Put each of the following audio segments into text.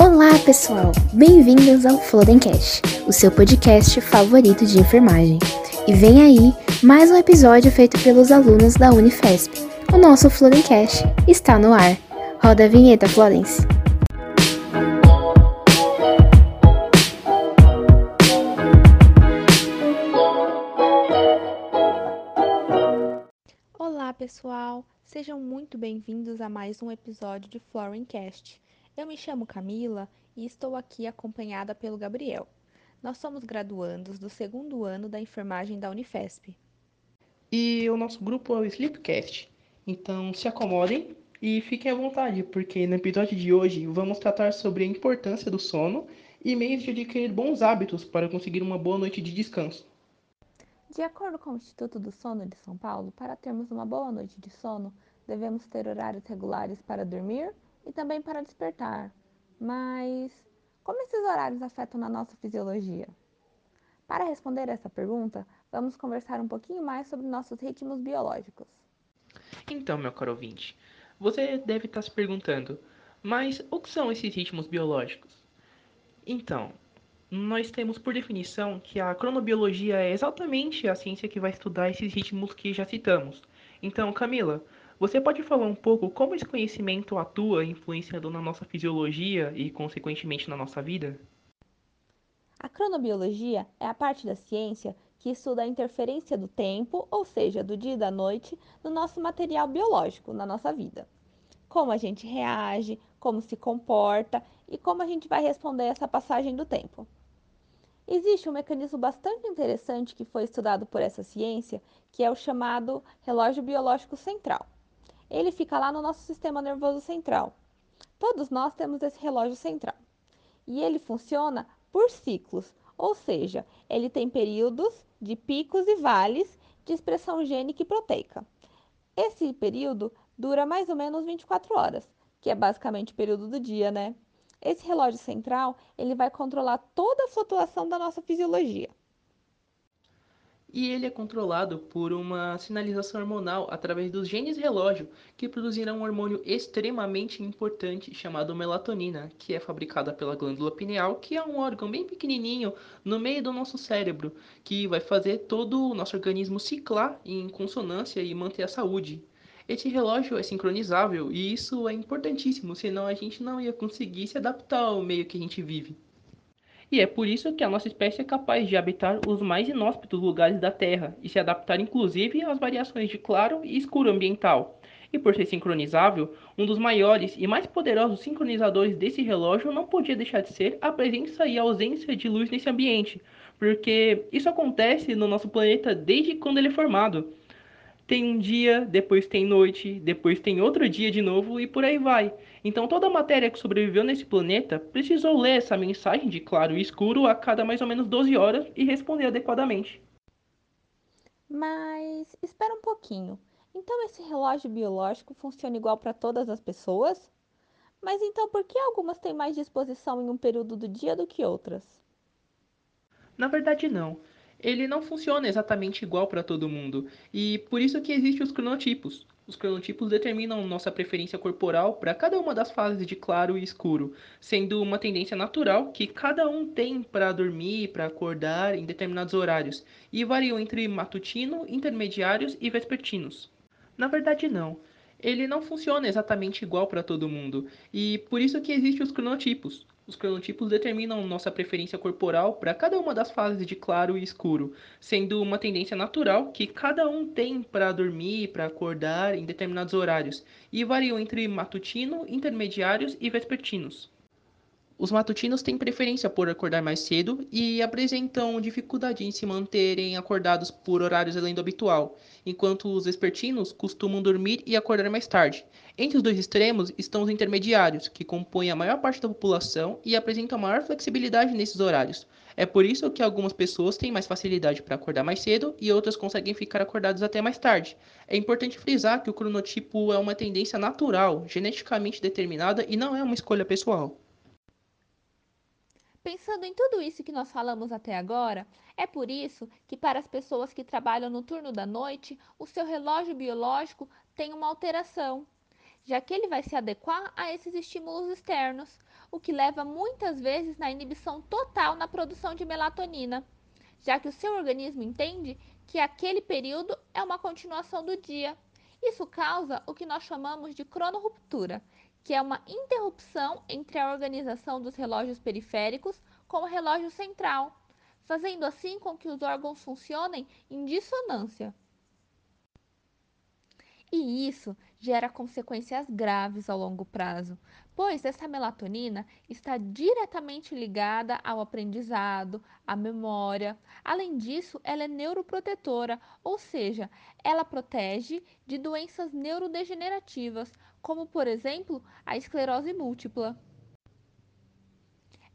Olá, pessoal! Bem-vindos ao Flodencast, o seu podcast favorito de enfermagem. E vem aí mais um episódio feito pelos alunos da Unifesp. O nosso Flodencast está no ar. Roda a vinheta, Florence. Sejam muito bem-vindos a mais um episódio de Florencast. Eu me chamo Camila e estou aqui acompanhada pelo Gabriel. Nós somos graduandos do segundo ano da enfermagem da Unifesp. E o nosso grupo é o Sleepcast. Então se acomodem e fiquem à vontade, porque no episódio de hoje vamos tratar sobre a importância do sono e meios de adquirir bons hábitos para conseguir uma boa noite de descanso. De acordo com o Instituto do Sono de São Paulo, para termos uma boa noite de sono, devemos ter horários regulares para dormir e também para despertar. Mas como esses horários afetam na nossa fisiologia? Para responder essa pergunta, vamos conversar um pouquinho mais sobre nossos ritmos biológicos. Então, meu caro ouvinte, você deve estar se perguntando, mas o que são esses ritmos biológicos? Então, nós temos por definição que a cronobiologia é exatamente a ciência que vai estudar esses ritmos que já citamos. Então, Camila, você pode falar um pouco como esse conhecimento atua influenciando na nossa fisiologia e, consequentemente, na nossa vida? A cronobiologia é a parte da ciência que estuda a interferência do tempo, ou seja, do dia e da noite, no nosso material biológico, na nossa vida. Como a gente reage, como se comporta e como a gente vai responder essa passagem do tempo. Existe um mecanismo bastante interessante que foi estudado por essa ciência, que é o chamado relógio biológico central ele fica lá no nosso sistema nervoso central. Todos nós temos esse relógio central. E ele funciona por ciclos, ou seja, ele tem períodos de picos e vales de expressão gênica e proteica. Esse período dura mais ou menos 24 horas, que é basicamente o período do dia, né? Esse relógio central, ele vai controlar toda a flutuação da nossa fisiologia e ele é controlado por uma sinalização hormonal através dos genes relógio, que produzirão um hormônio extremamente importante chamado melatonina, que é fabricada pela glândula pineal, que é um órgão bem pequenininho no meio do nosso cérebro, que vai fazer todo o nosso organismo ciclar em consonância e manter a saúde. Esse relógio é sincronizável e isso é importantíssimo, senão a gente não ia conseguir se adaptar ao meio que a gente vive. E é por isso que a nossa espécie é capaz de habitar os mais inóspitos lugares da Terra e se adaptar inclusive às variações de claro e escuro ambiental. E por ser sincronizável, um dos maiores e mais poderosos sincronizadores desse relógio não podia deixar de ser a presença e ausência de luz nesse ambiente, porque isso acontece no nosso planeta desde quando ele é formado tem um dia, depois tem noite, depois tem outro dia de novo e por aí vai. Então toda a matéria que sobreviveu nesse planeta precisou ler essa mensagem de claro e escuro a cada mais ou menos 12 horas e responder adequadamente. Mas espera um pouquinho. Então esse relógio biológico funciona igual para todas as pessoas? Mas então por que algumas têm mais disposição em um período do dia do que outras? Na verdade não ele não funciona exatamente igual para todo mundo. E por isso que existem os cronotipos. Os cronotipos determinam nossa preferência corporal para cada uma das fases de claro e escuro, sendo uma tendência natural que cada um tem para dormir, para acordar em determinados horários, e variam entre matutino, intermediários e vespertinos. Na verdade, não. Ele não funciona exatamente igual para todo mundo, e por isso que existem os cronotipos. Os cronotipos determinam nossa preferência corporal para cada uma das fases de claro e escuro, sendo uma tendência natural que cada um tem para dormir, para acordar em determinados horários, e variam entre matutino, intermediários e vespertinos. Os matutinos têm preferência por acordar mais cedo e apresentam dificuldade em se manterem acordados por horários além do habitual, enquanto os vespertinos costumam dormir e acordar mais tarde. Entre os dois extremos estão os intermediários, que compõem a maior parte da população e apresentam maior flexibilidade nesses horários. É por isso que algumas pessoas têm mais facilidade para acordar mais cedo e outras conseguem ficar acordadas até mais tarde. É importante frisar que o cronotipo é uma tendência natural, geneticamente determinada e não é uma escolha pessoal. Pensando em tudo isso que nós falamos até agora, é por isso que, para as pessoas que trabalham no turno da noite, o seu relógio biológico tem uma alteração, já que ele vai se adequar a esses estímulos externos, o que leva muitas vezes na inibição total na produção de melatonina, já que o seu organismo entende que aquele período é uma continuação do dia. Isso causa o que nós chamamos de cronorruptura, que é uma interrupção entre a organização dos relógios periféricos com o relógio central, fazendo assim com que os órgãos funcionem em dissonância. E isso gera consequências graves ao longo prazo, pois essa melatonina está diretamente ligada ao aprendizado, à memória. Além disso, ela é neuroprotetora, ou seja, ela protege de doenças neurodegenerativas, como por exemplo a esclerose múltipla.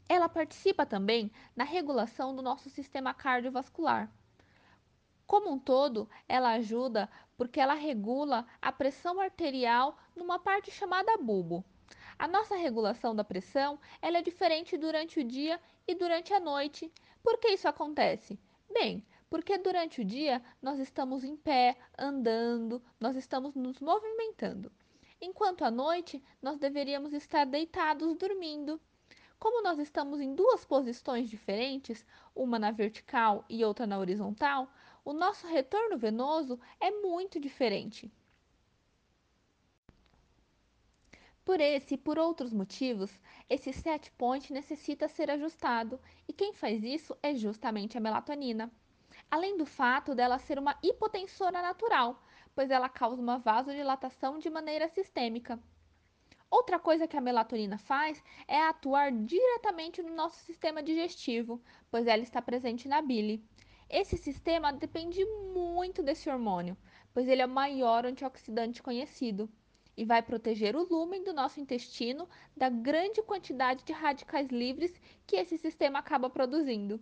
Ela participa também na regulação do nosso sistema cardiovascular. Como um todo, ela ajuda porque ela regula a pressão arterial numa parte chamada bulbo. A nossa regulação da pressão ela é diferente durante o dia e durante a noite. Por que isso acontece? Bem, porque durante o dia nós estamos em pé, andando, nós estamos nos movimentando, enquanto à noite nós deveríamos estar deitados dormindo. Como nós estamos em duas posições diferentes, uma na vertical e outra na horizontal, o nosso retorno venoso é muito diferente. Por esse e por outros motivos, esse set point necessita ser ajustado, e quem faz isso é justamente a melatonina. Além do fato dela ser uma hipotensora natural, pois ela causa uma vasodilatação de maneira sistêmica. Outra coisa que a melatonina faz é atuar diretamente no nosso sistema digestivo, pois ela está presente na bile. Esse sistema depende muito desse hormônio, pois ele é o maior antioxidante conhecido e vai proteger o lúmen do nosso intestino da grande quantidade de radicais livres que esse sistema acaba produzindo.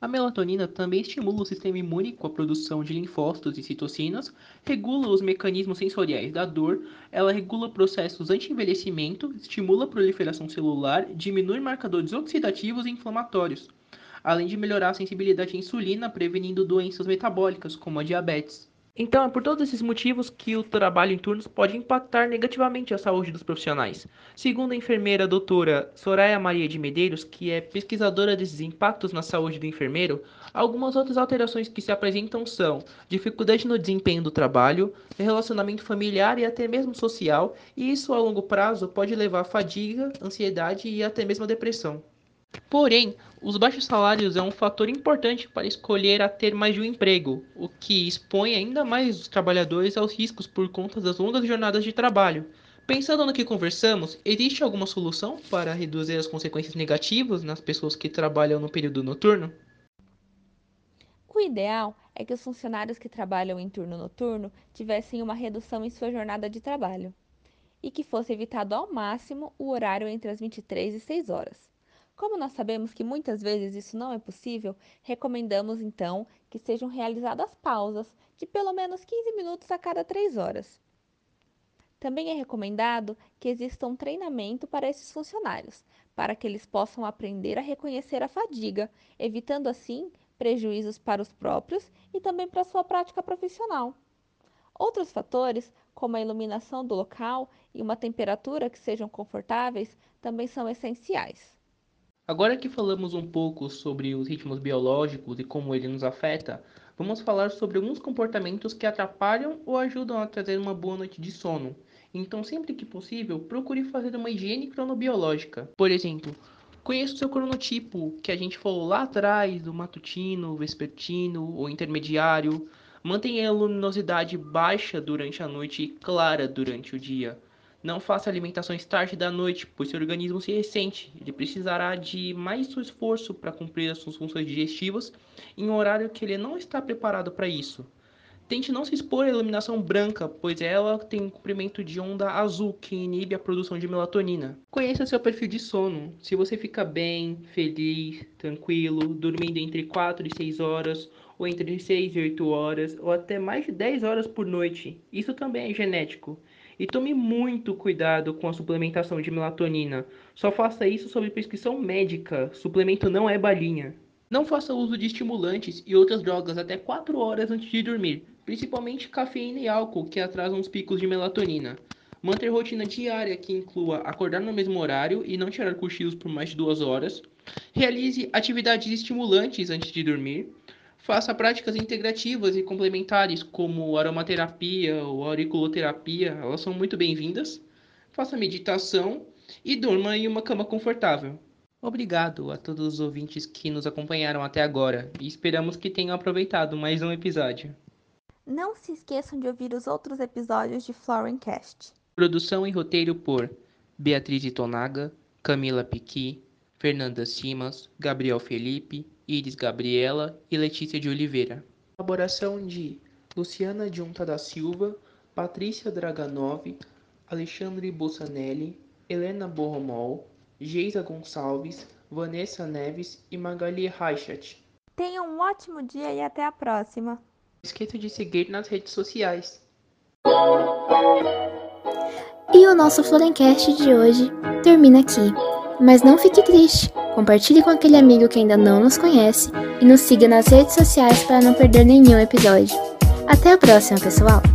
A melatonina também estimula o sistema imune com a produção de linfócitos e citocinas, regula os mecanismos sensoriais da dor, ela regula processos anti-envelhecimento, estimula a proliferação celular, diminui marcadores oxidativos e inflamatórios além de melhorar a sensibilidade à insulina, prevenindo doenças metabólicas, como a diabetes. Então, é por todos esses motivos que o trabalho em turnos pode impactar negativamente a saúde dos profissionais. Segundo a enfermeira doutora Soraya Maria de Medeiros, que é pesquisadora desses impactos na saúde do enfermeiro, algumas outras alterações que se apresentam são dificuldade no desempenho do trabalho, relacionamento familiar e até mesmo social, e isso a longo prazo pode levar a fadiga, ansiedade e até mesmo a depressão. Porém, os baixos salários é um fator importante para escolher a ter mais de um emprego, o que expõe ainda mais os trabalhadores aos riscos por conta das longas jornadas de trabalho. Pensando no que conversamos, existe alguma solução para reduzir as consequências negativas nas pessoas que trabalham no período noturno? O ideal é que os funcionários que trabalham em turno noturno tivessem uma redução em sua jornada de trabalho e que fosse evitado ao máximo o horário entre as 23 e 6 horas. Como nós sabemos que muitas vezes isso não é possível, recomendamos então que sejam realizadas pausas de pelo menos 15 minutos a cada 3 horas. Também é recomendado que exista um treinamento para esses funcionários, para que eles possam aprender a reconhecer a fadiga, evitando assim prejuízos para os próprios e também para a sua prática profissional. Outros fatores, como a iluminação do local e uma temperatura que sejam confortáveis, também são essenciais. Agora que falamos um pouco sobre os ritmos biológicos e como ele nos afeta, vamos falar sobre alguns comportamentos que atrapalham ou ajudam a trazer uma boa noite de sono. Então, sempre que possível, procure fazer uma higiene cronobiológica. Por exemplo, conheça o seu cronotipo, que a gente falou lá atrás, do matutino, vespertino ou intermediário. Mantenha a luminosidade baixa durante a noite e clara durante o dia. Não faça alimentações tarde da noite, pois seu organismo se ressente. Ele precisará de mais esforço para cumprir as suas funções digestivas em um horário que ele não está preparado para isso. Tente não se expor à iluminação branca, pois ela tem um comprimento de onda azul que inibe a produção de melatonina. Conheça seu perfil de sono. Se você fica bem, feliz, tranquilo, dormindo entre 4 e 6 horas, ou entre 6 e 8 horas, ou até mais de 10 horas por noite, isso também é genético. E tome muito cuidado com a suplementação de melatonina. Só faça isso sob prescrição médica. Suplemento não é balinha. Não faça uso de estimulantes e outras drogas até 4 horas antes de dormir, principalmente cafeína e álcool, que atrasam os picos de melatonina. Manter rotina diária que inclua acordar no mesmo horário e não tirar cochilos por mais de duas horas. Realize atividades estimulantes antes de dormir. Faça práticas integrativas e complementares, como aromaterapia ou auriculoterapia, elas são muito bem-vindas. Faça meditação e durma em uma cama confortável. Obrigado a todos os ouvintes que nos acompanharam até agora e esperamos que tenham aproveitado mais um episódio. Não se esqueçam de ouvir os outros episódios de Florencast. Produção e roteiro por Beatriz Itonaga, Camila Piqui, Fernanda Simas, Gabriel Felipe, Iris Gabriela e Letícia de Oliveira. Colaboração de Luciana Junta da Silva, Patrícia Draganov, Alexandre Bussanelli, Helena Borromol, Geisa Gonçalves, Vanessa Neves e Magali Reichat. Tenham um ótimo dia e até a próxima. Não esqueça de seguir nas redes sociais. E o nosso Florencast de hoje termina aqui. Mas não fique triste. Compartilhe com aquele amigo que ainda não nos conhece e nos siga nas redes sociais para não perder nenhum episódio. Até a próxima, pessoal!